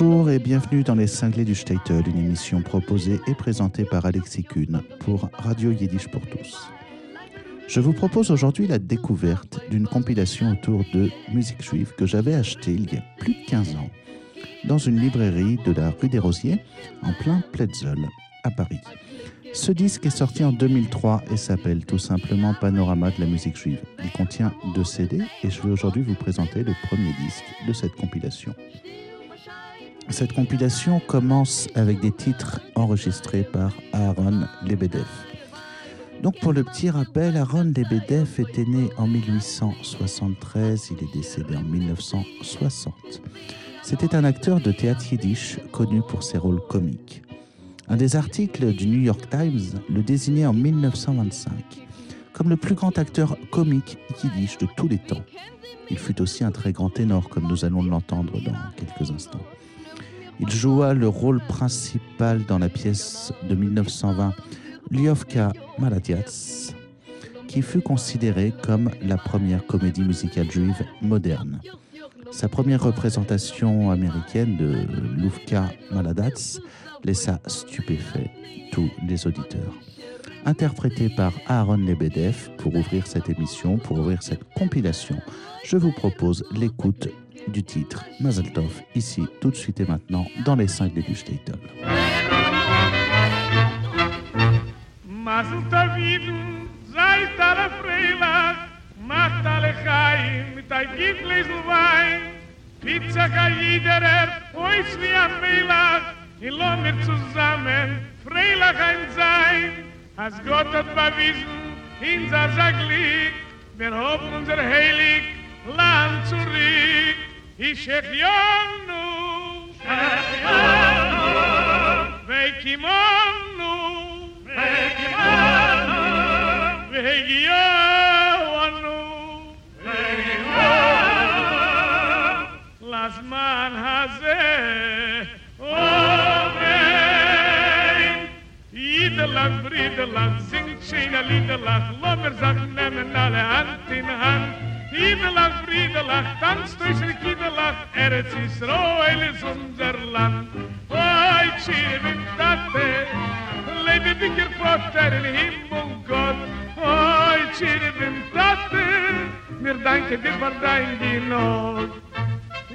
Bonjour et bienvenue dans les Cinglés du Statel, une émission proposée et présentée par Alexis Kuhn pour Radio Yiddish pour tous. Je vous propose aujourd'hui la découverte d'une compilation autour de musique juive que j'avais achetée il y a plus de 15 ans dans une librairie de la rue des Rosiers en plein Pletzel à Paris. Ce disque est sorti en 2003 et s'appelle tout simplement Panorama de la musique juive. Il contient deux CD et je vais aujourd'hui vous présenter le premier disque de cette compilation. Cette compilation commence avec des titres enregistrés par Aaron Lebedev. Donc pour le petit rappel, Aaron Lebedev était né en 1873, il est décédé en 1960. C'était un acteur de théâtre yiddish connu pour ses rôles comiques. Un des articles du New York Times le désignait en 1925 comme le plus grand acteur comique yiddish de tous les temps. Il fut aussi un très grand ténor, comme nous allons l'entendre dans quelques instants. Il joua le rôle principal dans la pièce de 1920 Liovka Maladiats, qui fut considérée comme la première comédie musicale juive moderne. Sa première représentation américaine de Lufka Maladats laissa stupéfait tous les auditeurs. Interprété par Aaron Lebedev pour ouvrir cette émission, pour ouvrir cette compilation, je vous propose l'écoute du titre Mazel Tov, ici, tout de suite et maintenant, dans les 5 du Statel. Mazel Toviden, seid alle freilich, macht alle Chaim mit ein Giflisel Wein. Pizza kann jeder er, ois wie am Melach, in Lommir zusammen, freilich ein sein. Als Gott hat bewiesen, in sein Glück, wir hoffen unser Heilig Land zurück. Ich schech Jonu, schech Jonu, Veikimonu, Veikimonu, Veikimonu, לזמן הזה עובר. Iederlag, vriederlag, zingt schöne Liederlag, Lommer sagt, nehmen alle Hand in Hand. Iederlag, vriederlag, tanzt durch die Kinderlag, Eretz Israel ist unser Land. Oi, Chirvin, Tate, lebe dicker Vater in Himmel Gott. Oi, Chirvin, Tate, mir danke dir für dein Genot.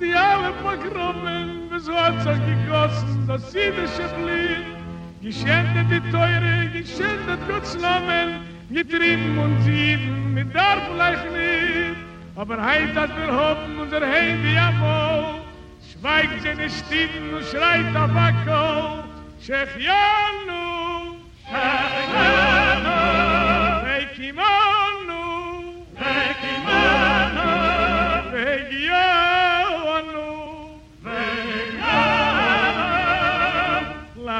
die alle Pogromen, wieso hat sich gegossen, das jüdische Blit, geschändet die Teure, geschändet Gottes Namen, getrieben und sieben, mit darf vielleicht nicht, aber heit, dass wir hoffen, unser Handy am Mond, schweigt seine Stimmen und schreit auf Akko, Shechianu, Shechianu,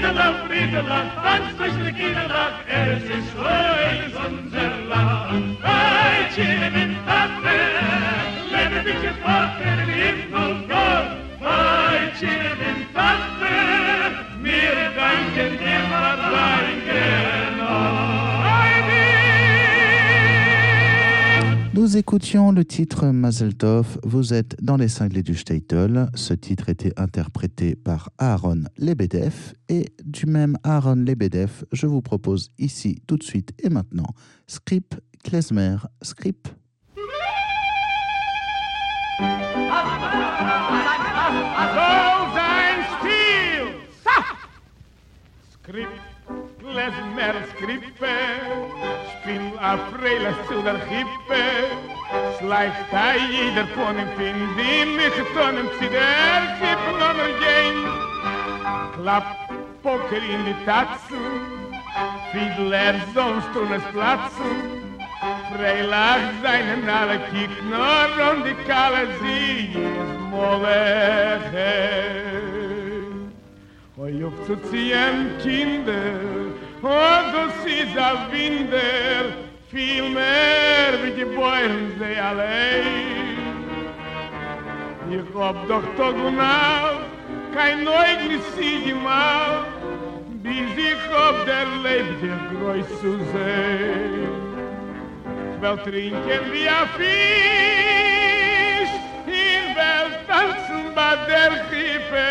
Nederland, Nederland, dan christelijk Nederland. Het er is heus onze land. Wij chillen in Papen, met een beetje Papen in Himmel God. Wij chillen in Papen, danken Nous écoutions le titre Mazel Tov, vous êtes dans les cinglés du Statel. Ce titre était interprété par Aaron Lebedev et du même Aaron Lebedev, je vous propose ici tout de suite et maintenant Scrip Klezmer, Scrip. Sein bin a freile zu der Hippe. Schleicht a jeder von ihm find ihn, mich von ihm zider der Hippe noch mehr gehen. Klapp Poker in die Tatsen, Fiedler sonst tun es platzen. Freilach seinen alle kick nur um die Kalle sie ist moleche Hoi auf zu ziehen, Kinder, und du siehst a Winder, viel mehr wie die Bäume sie allein. Ich hab doch Tag und Nacht, kein Neugnis sie gemacht, bis ich hab der Leib dir groß zu sehen. Ich will trinken wie ein Fisch, ich will tanzen bei der Kippe,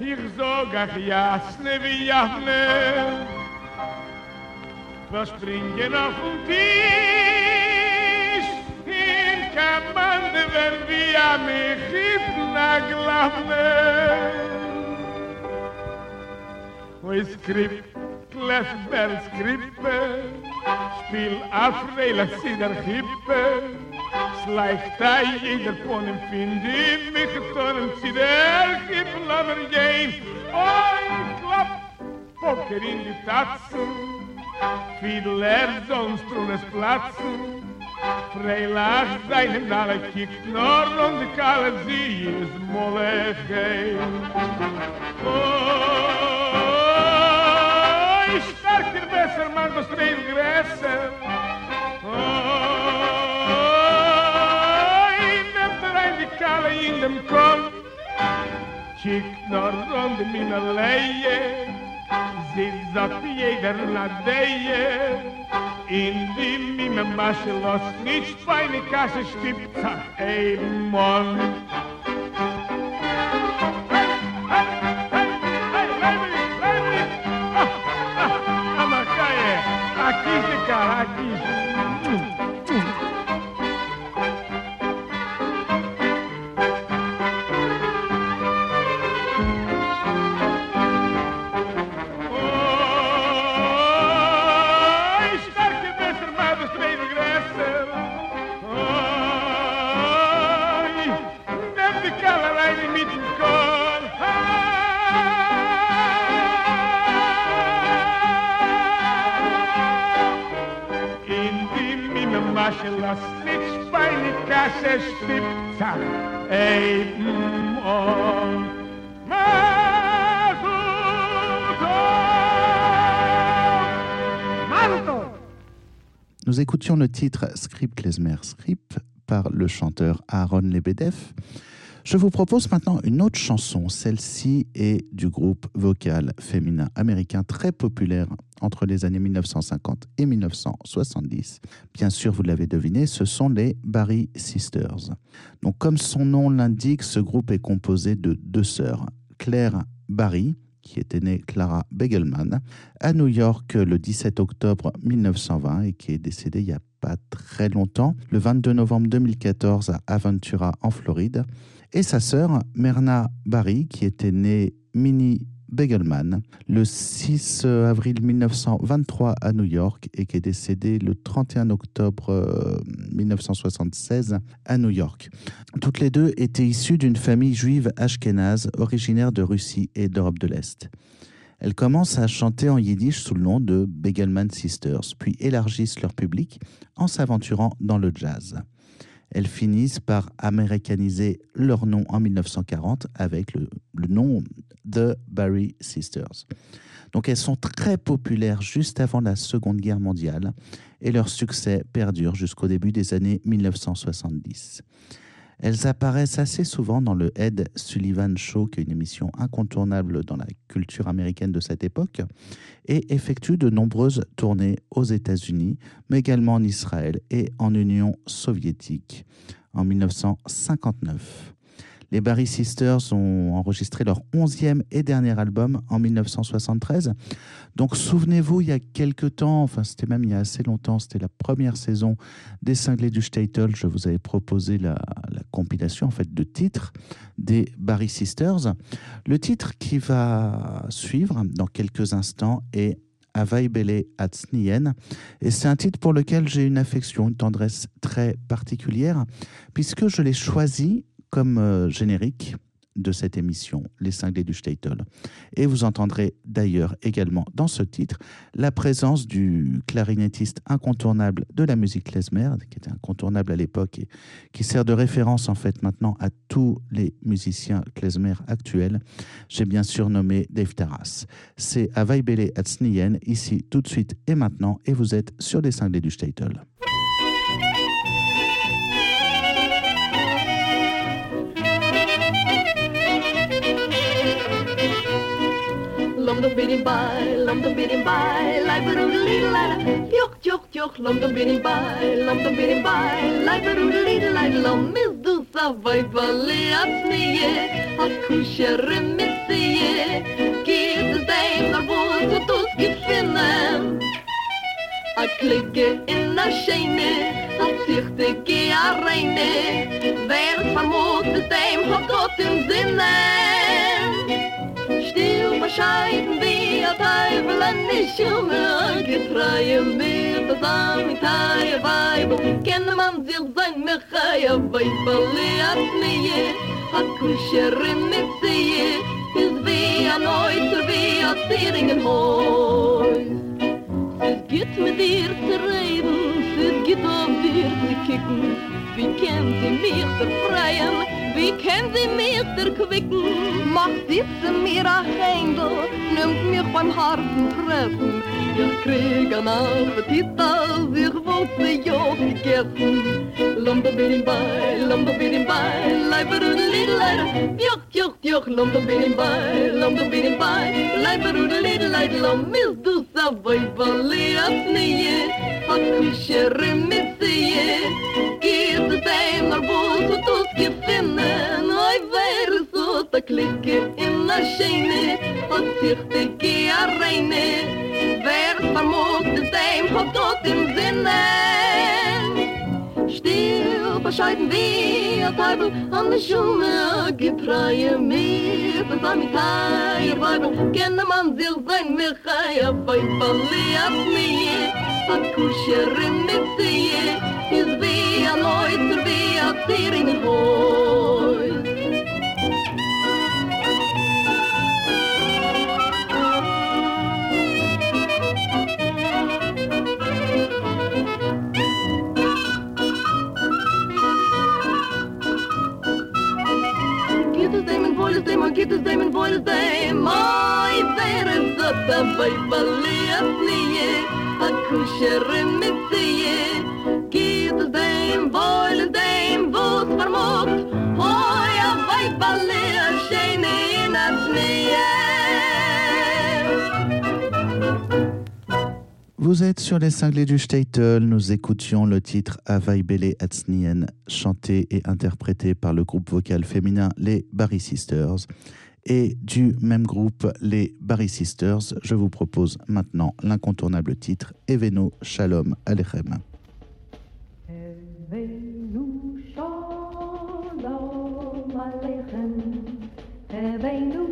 ich sag ach jasne wie Jafne, Was springen auf den Tisch? In Kamande, wenn wir am Echipen aglammen. Oh, ich skripp, klass, bell, skrippe. Spiel auf, reil, ach, sie der Schleicht ein, jeder von ihm finde ich mich, sondern sie der Kippen, aber gehen. Oh, ich klapp, Poker in die Tatsen. Wie er sonst trun es Platz Freilach deinem Dalle kickt nur und die Kalle sie ist Molechei Oh, ich stark dir besser, man muss drehen gewässer Oh, ich nehmt rein die Kalle in dem Korn. Kickt nur und die Minna nis sagt jeder na deje in dem mi mach los nicht feine kasse stipt ey mon Nous écoutions le titre Script Klezmer Script par le chanteur Aaron Lebedev. Je vous propose maintenant une autre chanson. Celle-ci est du groupe vocal féminin américain très populaire entre les années 1950 et 1970. Bien sûr, vous l'avez deviné, ce sont les Barry Sisters. Donc, comme son nom l'indique, ce groupe est composé de deux sœurs, Claire Barry, qui était née Clara Begelman, à New York le 17 octobre 1920 et qui est décédée il n'y a pas très longtemps, le 22 novembre 2014 à Aventura en Floride, et sa sœur Myrna Barry, qui était née Minnie Begelman le 6 avril 1923 à New York et qui est décédée le 31 octobre euh, 1976 à New York. Toutes les deux étaient issues d'une famille juive ashkénaze originaire de Russie et d'Europe de l'Est. Elles commencent à chanter en yiddish sous le nom de Begelman Sisters, puis élargissent leur public en s'aventurant dans le jazz. Elles finissent par américaniser leur nom en 1940 avec le, nom de Barry Sisters. Donc elles sont très populaires juste avant la Seconde Guerre mondiale et leur succès perdure jusqu'au début des années 1970. Elles apparaissent assez souvent dans le Ed Sullivan Show, qui est une émission incontournable dans la culture américaine de cette époque, et effectuent de nombreuses tournées aux États-Unis, mais également en Israël et en Union soviétique en 1959. Les Barry Sisters ont enregistré leur onzième et dernier album en 1973. Donc souvenez-vous, il y a quelques temps, enfin c'était même il y a assez longtemps, c'était la première saison des Cinglés du Statel, je vous avais proposé la, compilation en fait de titres des Barry Sisters. Le titre qui va suivre dans quelques instants est Avaibele Atsnien. Et c'est un titre pour lequel j'ai une affection, une tendresse très particulière, puisque je l'ai choisi comme euh, générique de cette émission, Les Cinglés du Statel. Et vous entendrez d'ailleurs également dans ce titre la présence du clarinettiste incontournable de la musique klezmer, qui était incontournable à l'époque et qui sert de référence en fait maintenant à tous les musiciens klezmer actuels. J'ai bien sûr nommé Dave Taras. C'est à Vaibele Atsnien, ici tout de suite et maintenant, et vous êtes sur Les Cinglés du Statel. binnen bij, lamdum binnen bij, lijperoedeliedelijden. Tjoch, tjoch, tjoch, lamdum binnen bij, lamdum binnen bij, lijperoedeliedelijden. Lam mildusa vajvaliatsnie, als kusje remissie. Kies zijn naar boven, tot ons gevinden. A klikke in de schijnen, a zicht ik a reine. Werk van moed, de tijd, had God in zinnen. scheiden wir Teufel an die Schumme getreuen wir zusammen mit Teil der Weibel. Kenne man sich sein Mechaia Weibel hat mir hat Kuschere mit sie ist wie ein Neuter wie ein Zieringen hoch es geht mit dir zu reden es geht auf dir zu kicken. Wie kent Sie meer te Freien? Wie kent Sie meer te kwikken? Mag dit mir meer agenda? Neemt mir van harten treffen. Ik krijg een appetit als ik wat de jood gegessen. Lombebirimbai, lombebirimbai, lijberoedelideleid. Joch, joch, joch, lombebirimbai, lombebirimbai, lijberoedelideleid. Lomildu savoy, valia sneeën, had kusje rim. Sinne, und sich der Gier wer vermut des Dem kommt tot im Sinne. Still bescheiden wir, Teufel, an der Schumme, gefreie mir, das war mit Heier, Weibel, kenne man sich sein, mir schei, auf ein mir, hat Kuscherin mit Sie, ist wie ein Läuter, wie ein Zier in den Hof. geht es dem in wo es dem Moi, wer es so dabei verliert nie. A kuschere mit sie Geht es dem wo es dem wo es vermogt Moi, a weit verliert Vous êtes sur les cinglés du Statel. Nous écoutions le titre Avaibele Atsnien, chanté et interprété par le groupe vocal féminin Les Barry Sisters. Et du même groupe, les Barry Sisters, je vous propose maintenant l'incontournable titre Eveno Shalom Alechem. Evenu shalom aleichem. Evenu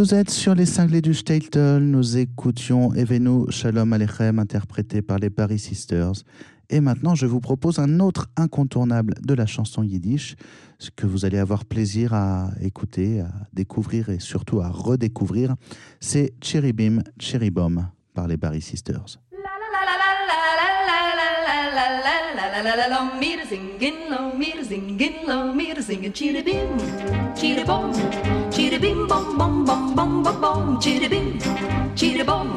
Vous êtes sur les cinglés du Statel. Nous écoutions Evenu Shalom Aleichem, interprété par les Paris Sisters. Et maintenant, je vous propose un autre incontournable de la chanson yiddish, ce que vous allez avoir plaisir à écouter, à découvrir et surtout à redécouvrir. C'est Cherubim Cherubim par les Paris Sisters. la la long meter singing, long meter singing, long meter singing, chitty bim, chitty bom, chitty bim bom bom bom bom bom bom, chitty bim, chitty bom,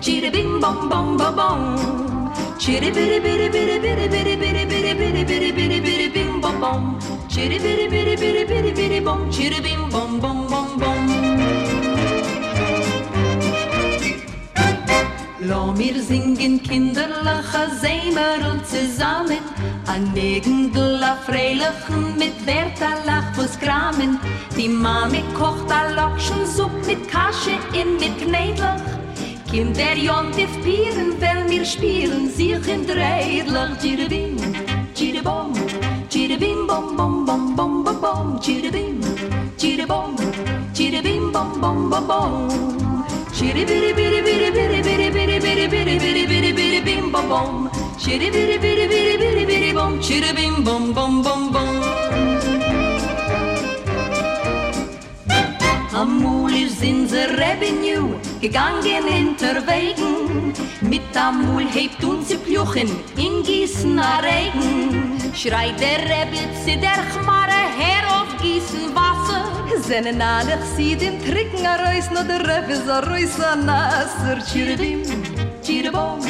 chitty bim bom bom bom bom, chitty bitty bitty bitty bitty bitty bitty bitty bitty bitty bitty bitty bim bom bom, chitty bitty bitty bitty bitty bitty bom, chitty bim bom bom bom bom. Lo mir singen kinderlache Sämerl zusammen. An Negendl a Freilichen mit Berta Lachfuss kramen. Die Mami kocht a Lokschen Supp mit Kasche in mit Knädlach Kinder jontif pieren, weil mir spielen sich in Dreidlach Tschiribim, tschiribom, tschiribim bom bom bom bom bom bom Tschiribim, tschiribom, tschiribim bom bom bom bom Chiribiri biri biri biri biri biri biri biri biri biri biri bim bom bom. Chiribiri biri biri biri biri bom. Chiribim bom bom bom bom. Amul ist in the revenue gegangen hinterwegen. Mit Amul hebt uns die Pluchen in Gießen a Regen. Schreit der Rebbe zu der Chmare her auf Gießen Wasser. Zene nalek sidim trik nga rojs no dreve za rojsa nasr Čiribim, čiribom,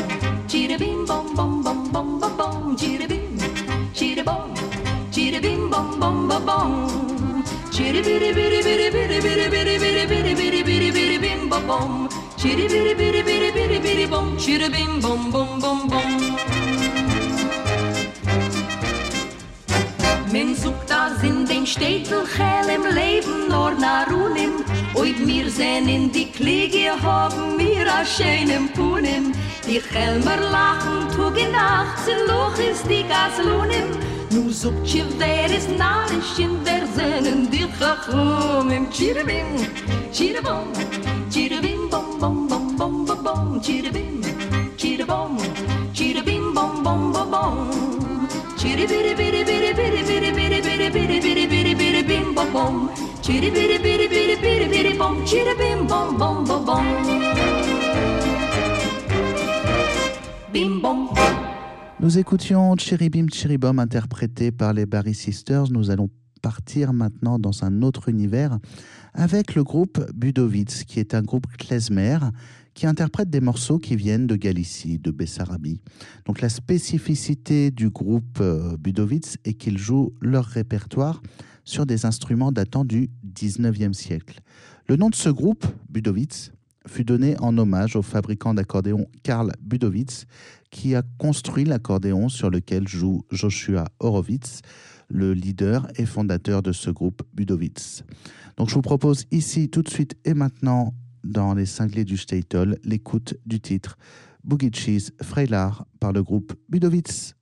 čiribim bom bom bom bom bom bom Čiribim, čiribom, čiribim bom bom bom bom Čiribiri biri biri biri biri biri biri biri biri biri biri biri bim bom bom Çiri biri biri biri biri biri bom çiri bim bom bom bom bom Men sucht das in den Städten hell im Leben nur Narunim. Oib mir sehen in die Kliege haben mir a schönem Punim. Die Helmer lachen, tug in Nacht, zu Luch ist die Gaslunim. Nu sucht je wer is narisch in der Sennen die Chachum im Chiribim, Chiribom, Chiribim, bom, bom, bom, bom, bom, bom, Chiribim, Chiribom, Chiribim, bom, bom, bom, bom. Chiribiri biri biri bim bom bom. Chiribim. Bim bom. Nous écoutions Cheribim Cheribom interprété par les Barry Sisters. Nous allons partir maintenant dans un autre univers avec le groupe Budowitz, qui est un groupe klezmer qui interprète des morceaux qui viennent de Galicie, de Bessarabie. Donc la spécificité du groupe euh, Budowitz est qu'ils jouent leur répertoire sur des instruments datant du 19e siècle. Le nom de ce groupe, Budowitz, fut donné en hommage au fabricant d'accordéon Karl Budowitz, qui a construit l'accordéon sur lequel joue Joshua Horowitz, le leader et fondateur de ce groupe Budowitz. Donc je vous propose ici tout de suite et maintenant dans les cinglés du Statel l'écoute du titre Boogie Cheese Freilar par le groupe Budowitz.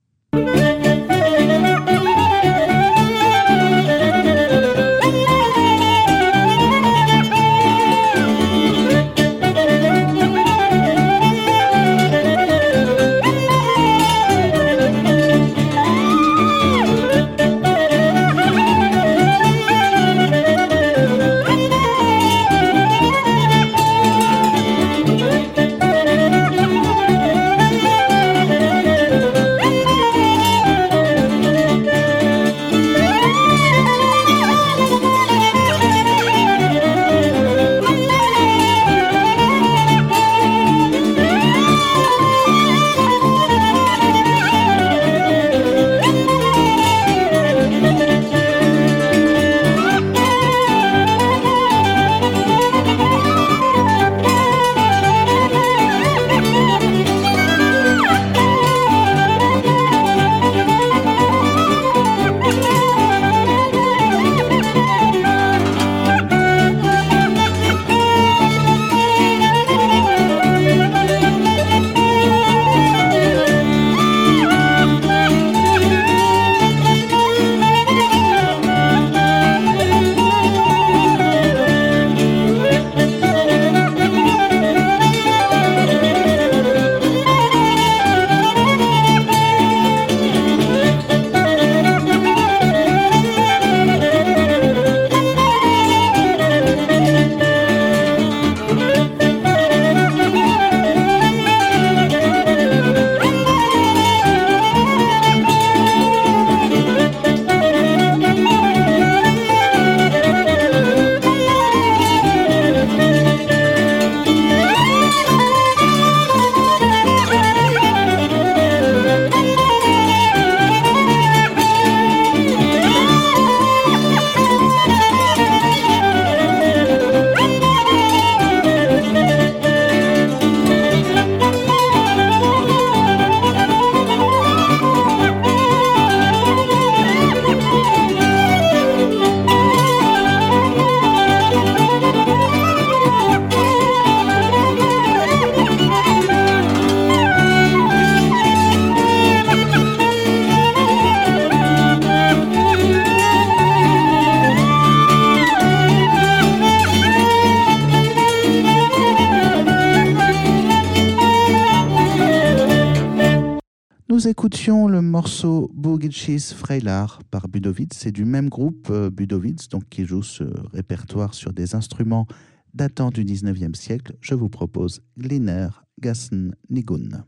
Écoutions le morceau Boogie Cheese Freilar par Budowitz. C'est du même groupe euh, Budowitz, donc qui joue ce répertoire sur des instruments datant du 19e siècle. Je vous propose Gliner Gassen Nigun.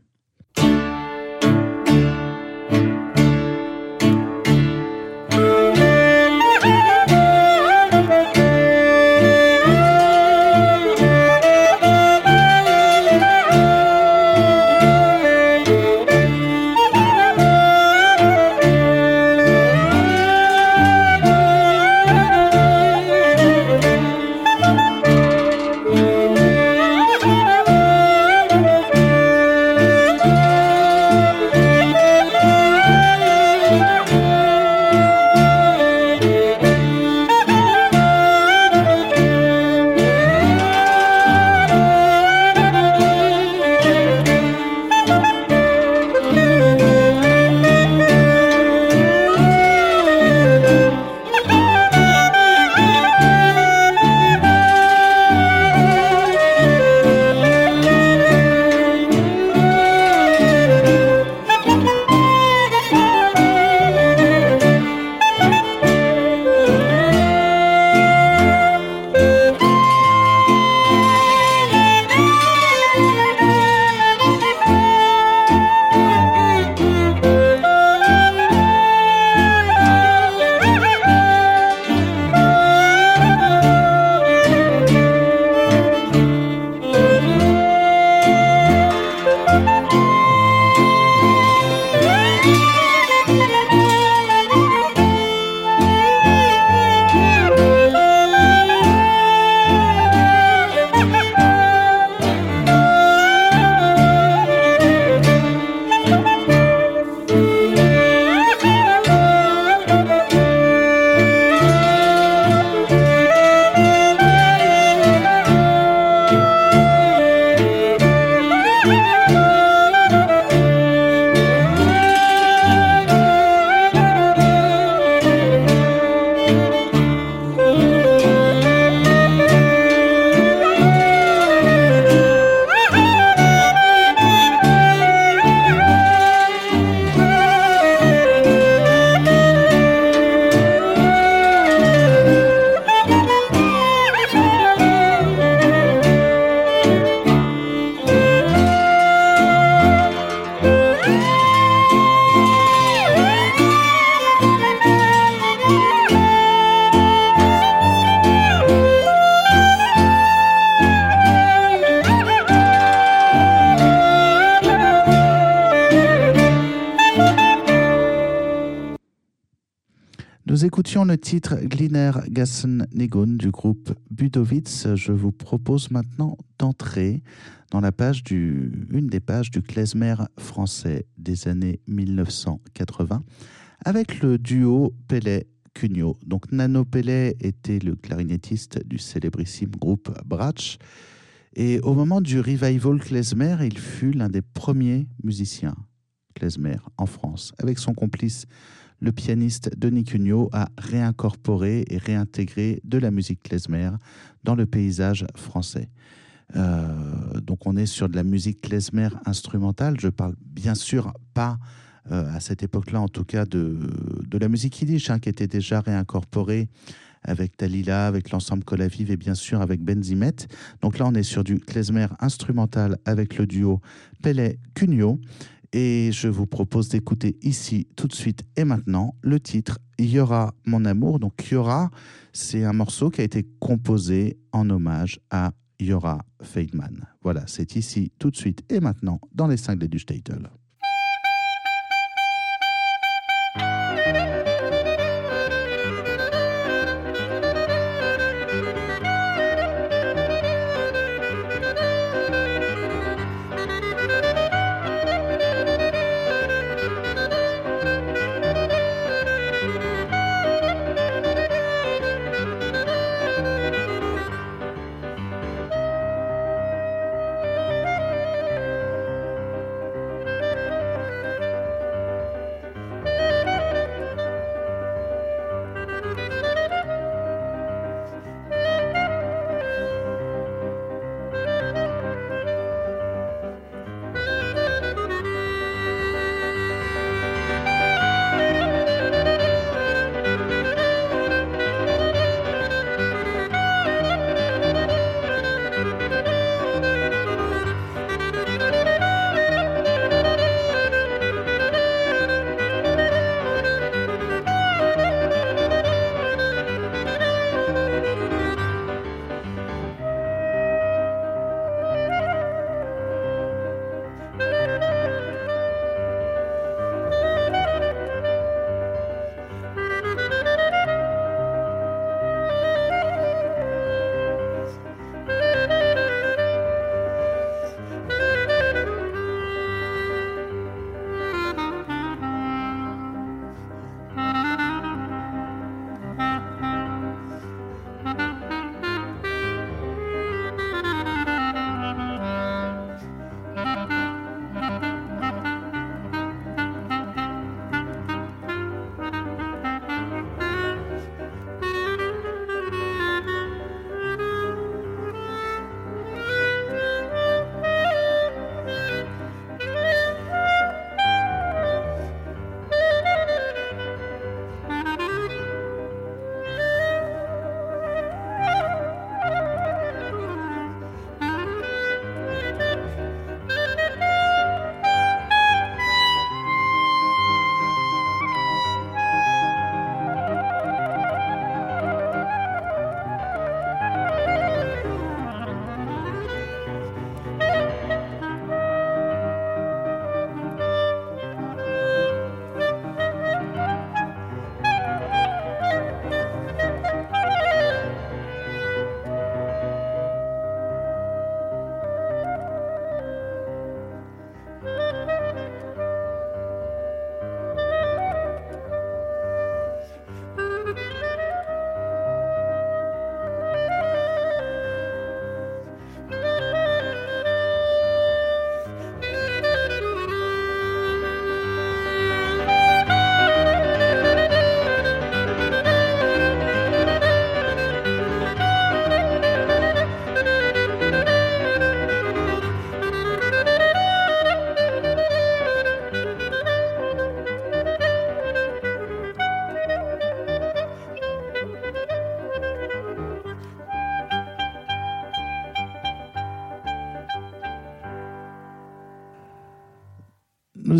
Le titre Gliner Gassen Negun du groupe Budowitz. Je vous propose maintenant d'entrer dans la page du, une des pages du klezmer français des années 1980 avec le duo Pellet Cugnot. Donc Nano Pellet était le clarinettiste du célébrissime groupe Bratsch. Et au moment du revival klezmer, il fut l'un des premiers musiciens klezmer en France, avec son complice le pianiste Denis Cugnot a réincorporé et réintégré de la musique klezmer dans le paysage français. Euh, donc on est sur de la musique klezmer instrumentale. Je parle bien sûr pas euh, à cette époque-là, en tout cas, de, de la musique yiddish, hein, qui était déjà réincorporée avec Dalila, avec l'ensemble Colavive et bien sûr avec Benzimet. Donc là, on est sur du klezmer instrumental avec le duo Pellet-Cugnot. Et je vous propose d'écouter ici, tout de suite et maintenant, le titre Yora mon amour. Donc Yora, c'est un morceau qui a été composé en hommage à Yora Feidman. Voilà, c'est ici, tout de suite et maintenant, dans les cinglés du Statel.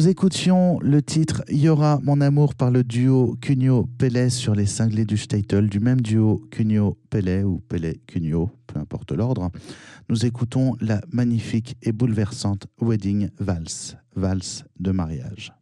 Nous écoutions le titre Yora mon amour par le duo Cugno Pellet sur les cinglés du Statel, du même duo Cugno Pellet ou Pellet Cugno, peu importe l'ordre. Nous écoutons la magnifique et bouleversante Wedding Valse, valse de mariage.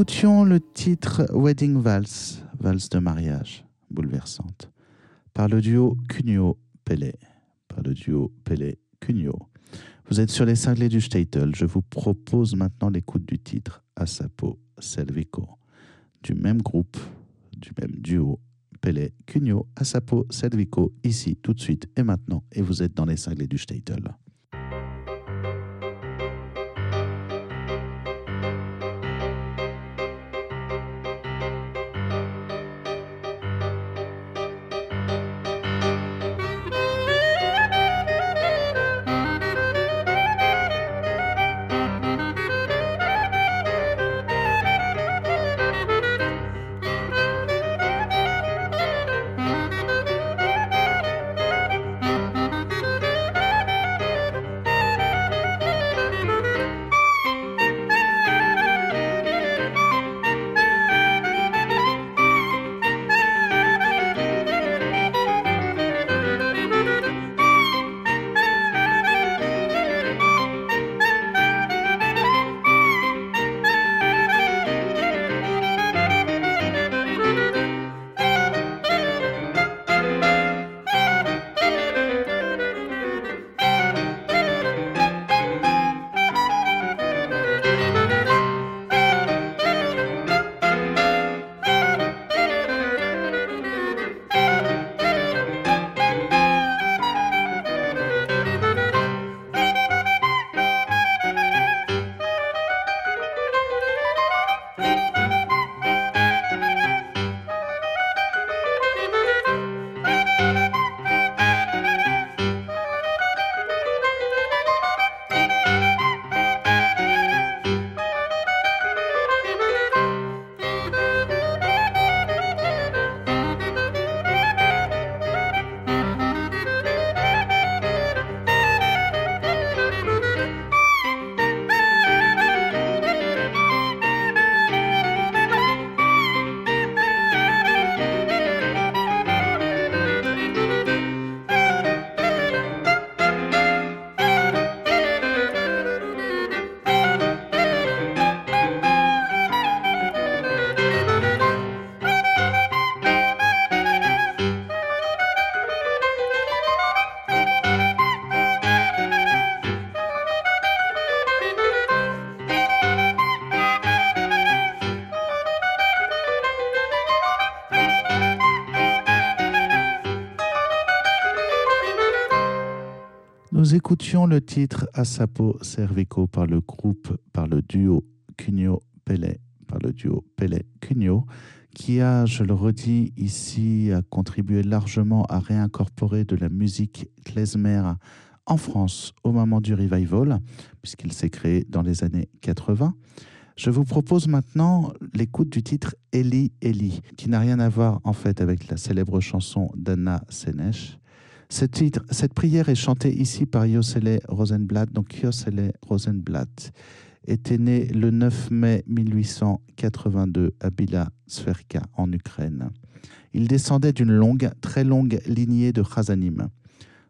Écoutions le titre Wedding Vals, valse de mariage, bouleversante, par le duo Cugno-Pelé, par le duo Pelé-Cugno. Vous êtes sur les cinglés du Statel. Je vous propose maintenant l'écoute du titre Asapo Selvico, du même groupe, du même duo Pelé, Cugno, Asapo, Selvico, ici, tout de suite et maintenant, et vous êtes dans les cinglés du Statel. Écoutions le titre Asapo Cervico par le groupe, par le duo Cugno Pelé, par le duo Pelé Cugno, qui a, je le redis ici, contribué largement à réincorporer de la musique klezmer en France au moment du revival, puisqu'il s'est créé dans les années 80. Je vous propose maintenant l'écoute du titre Eli Eli, qui n'a rien à voir en fait avec la célèbre chanson d'Anna Senesh. Cette prière est chantée ici par Yosele Rosenblatt. Donc Yosele Rosenblatt était né le 9 mai 1882 à Bila Sverka en Ukraine. Il descendait d'une longue, très longue lignée de Chazanim.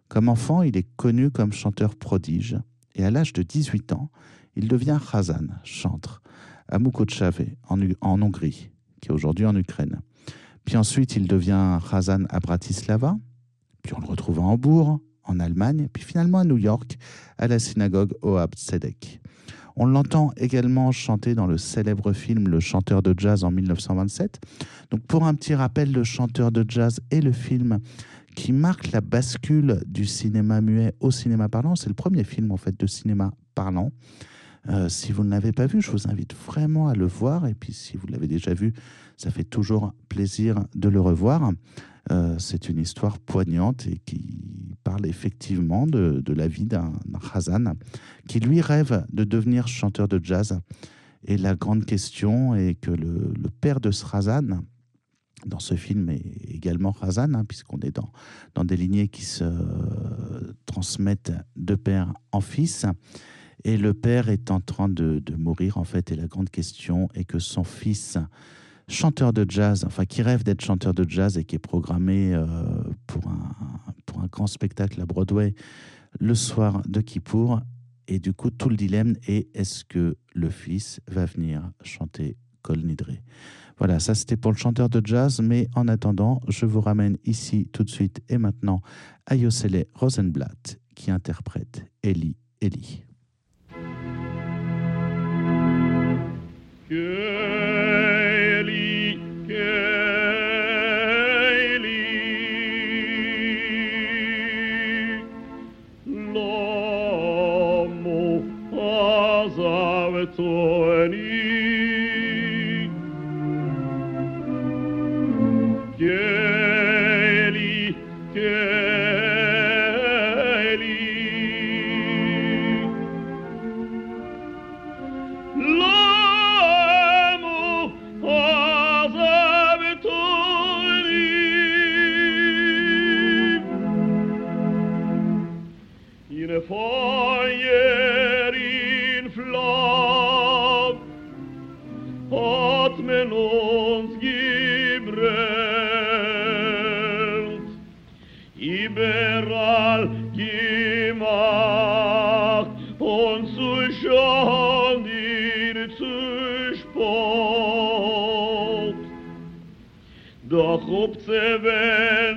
Comme enfant, il est connu comme chanteur prodige et à l'âge de 18 ans, il devient Chazan, chantre, à Mukotchave, en, en Hongrie, qui est aujourd'hui en Ukraine. Puis ensuite, il devient Chazan à Bratislava, puis on le retrouve à Hambourg, en Allemagne, puis finalement à New York, à la synagogue Ohab Tzedek. On l'entend également chanter dans le célèbre film Le chanteur de jazz en 1927. Donc pour un petit rappel, Le chanteur de jazz est le film qui marque la bascule du cinéma muet au cinéma parlant. C'est le premier film en fait de cinéma parlant. Euh, si vous ne l'avez pas vu, je vous invite vraiment à le voir. Et puis si vous l'avez déjà vu, ça fait toujours plaisir de le revoir. Euh, c'est une histoire poignante et qui parle effectivement de, la vie d'un Hazan qui lui rêve de devenir chanteur de jazz. Et la grande question est que le, père de ce Hazan, dans ce film est également Hazan, hein, puisqu'on est dans, dans des lignées qui se transmettent de père en fils. Et le père est en train de, mourir, en fait, et la grande question est que son fils, chanteur de jazz, enfin qui rêve d'être chanteur de jazz et qui est programmé euh, pour, un, pour un grand spectacle à Broadway le soir de Kippour, Et du coup, tout le dilemme est est-ce que le fils va venir chanter Kol Nidre Voilà, ça c'était pour le chanteur de jazz, mais en attendant, je vous ramène ici tout de suite et maintenant à Yosele Rosenblatt qui interprète Eli Eli. Keli, хлопцеве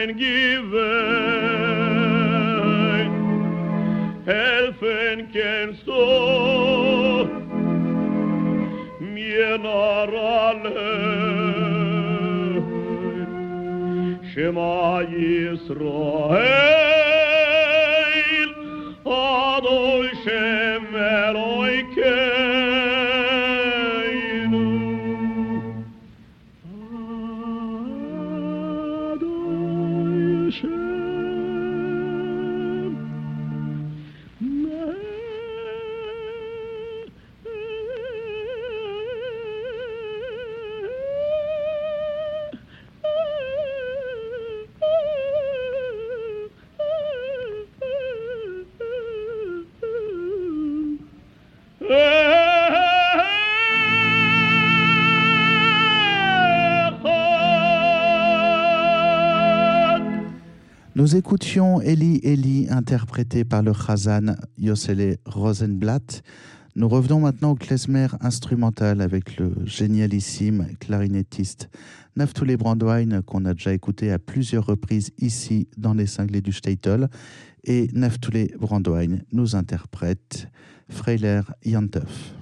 mein Gewinn, helfen kannst du mir nach allein. Shema Yisrael, Adol écoutions Eli Eli interprété par le Chazan Yosele Rosenblatt. Nous revenons maintenant au klezmer instrumental avec le génialissime clarinettiste Naftuli Brandwein qu'on a déjà écouté à plusieurs reprises ici dans les cinglés du Statel. Et Naftuli Brandwein nous interprète Freiler Jantef.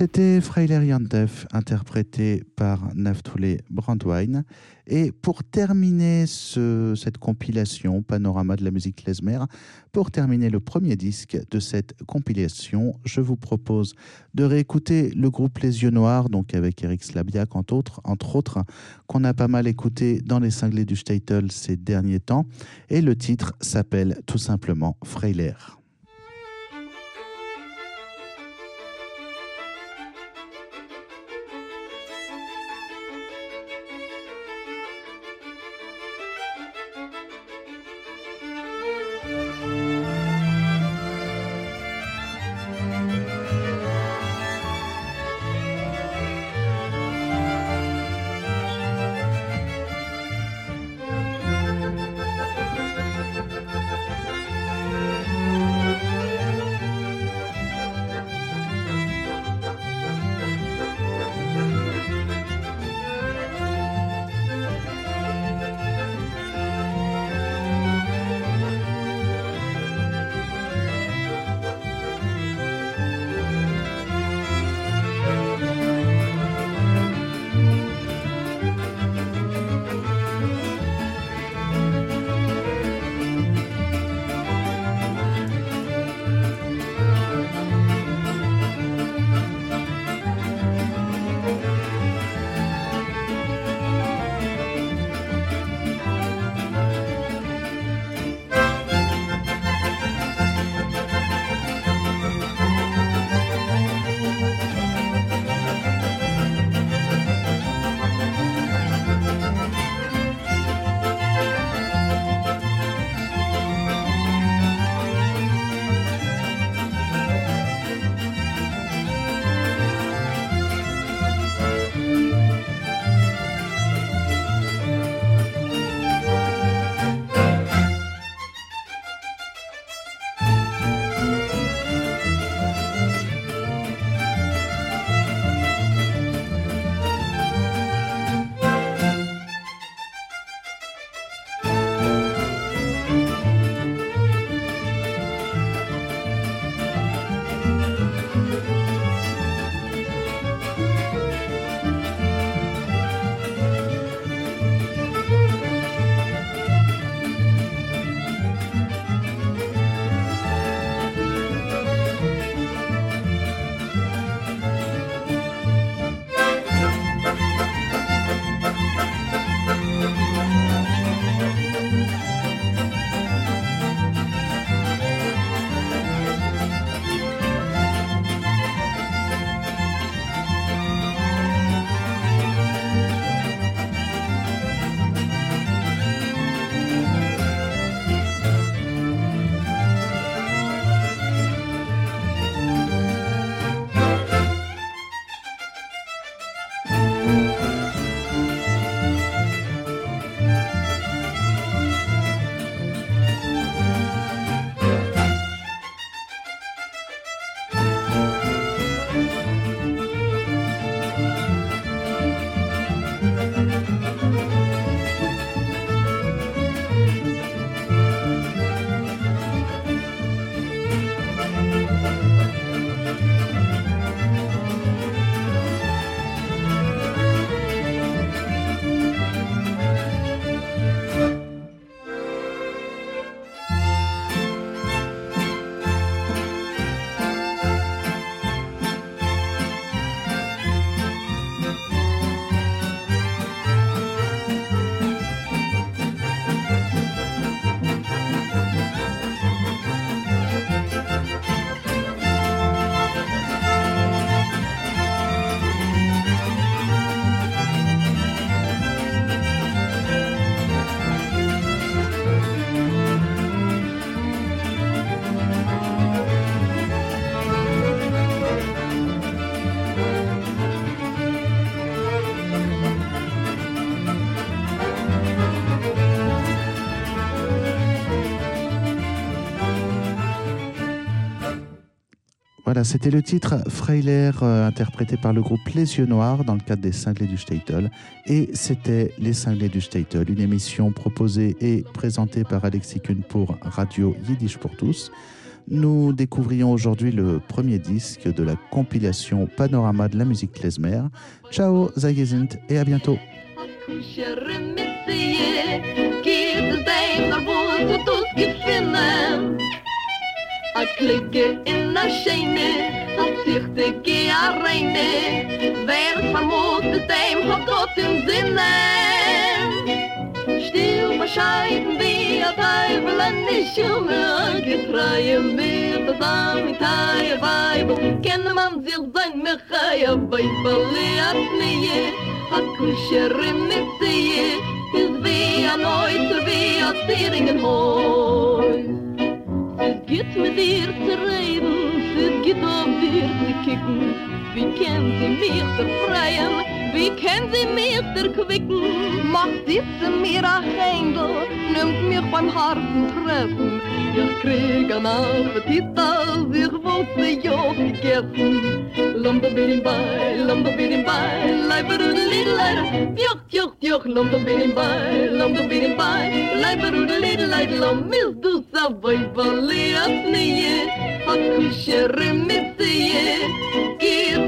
C'était Freiler Yantef, interprété par Naftule Brandwein. Et pour terminer ce- cette compilation Panorama de la musique klezmer, pour terminer le premier disque de cette compilation, je vous propose de réécouter le groupe Les Yeux Noirs, donc avec Eric Slabiak entre autres, entre autres qu'on a pas mal écouté dans les cinglés du Statel ces derniers temps. Et le titre s'appelle tout simplement Freiler. Voilà, c'était le titre Freiler, euh, interprété par le groupe Les Yeux Noirs dans le cadre des Cinglés du Statel. Et c'était Les Cinglés du Statel, une émission proposée et présentée par Alexis Kuhn pour Radio Yiddish pour tous. Nous découvrions aujourd'hui le premier disque de la compilation Panorama de la musique klezmer. Ciao, Zagezint et à bientôt. A klicke in a scheine, a zichte ge a reine, wer vermut mit dem hat Gott im Sinne. Still bescheiden wie a Teufel an die Schumme, getreue mir das Amitei Weibel, kenne man sich sein Mechai, a Weibel, nie, a kusher missie, is wie a Neuter, wie a Zieringenhäus. Es geht mit dir zu reden, es geht auf dir zu kicken. Wie kennt sie mich befreien, Wie kennen Sie mir der Quicken? Macht sitze mir a Händel, nimmt mich beim harten Treffen. Ich krieg an Appetit, als ich wollte ja, gegessen. Lomba bidim im lomba bidim bin leiber und lidleider. Tjoch, tjoch, tjoch, lomba bidim bai, lomba bidim bai, leiber und lidleider. Lomba bidim bai, lomba bidim bai, leiber und lidleider.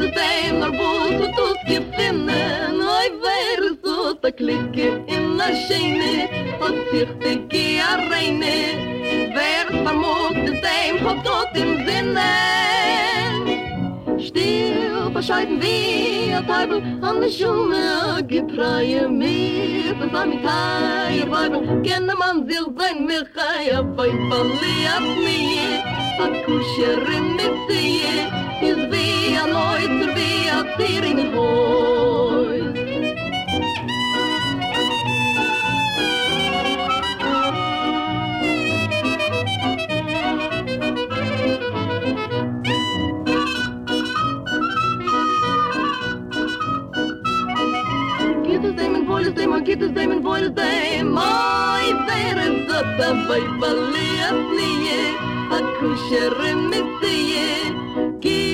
Lomba bidim bai, lomba leiber und lidleider. Lomba bidim bai, men oi wer so da klicke in na scheine, und sich de gia reine, wer vermut de sein hat tot im Sinne. Still bescheiden wir, Teibel, an der Schumme, gepreie mir, das am Teir, Weibel, kenne man sich sein, mir chai, a Weibel, liab mir, a Kuscherin mit sie, is via Leutzer, via Thüringen Boys. wollen sie, man geht es dem, wollen sie, moi, wäre es dabei, verliert nie, hat Kuscherin mit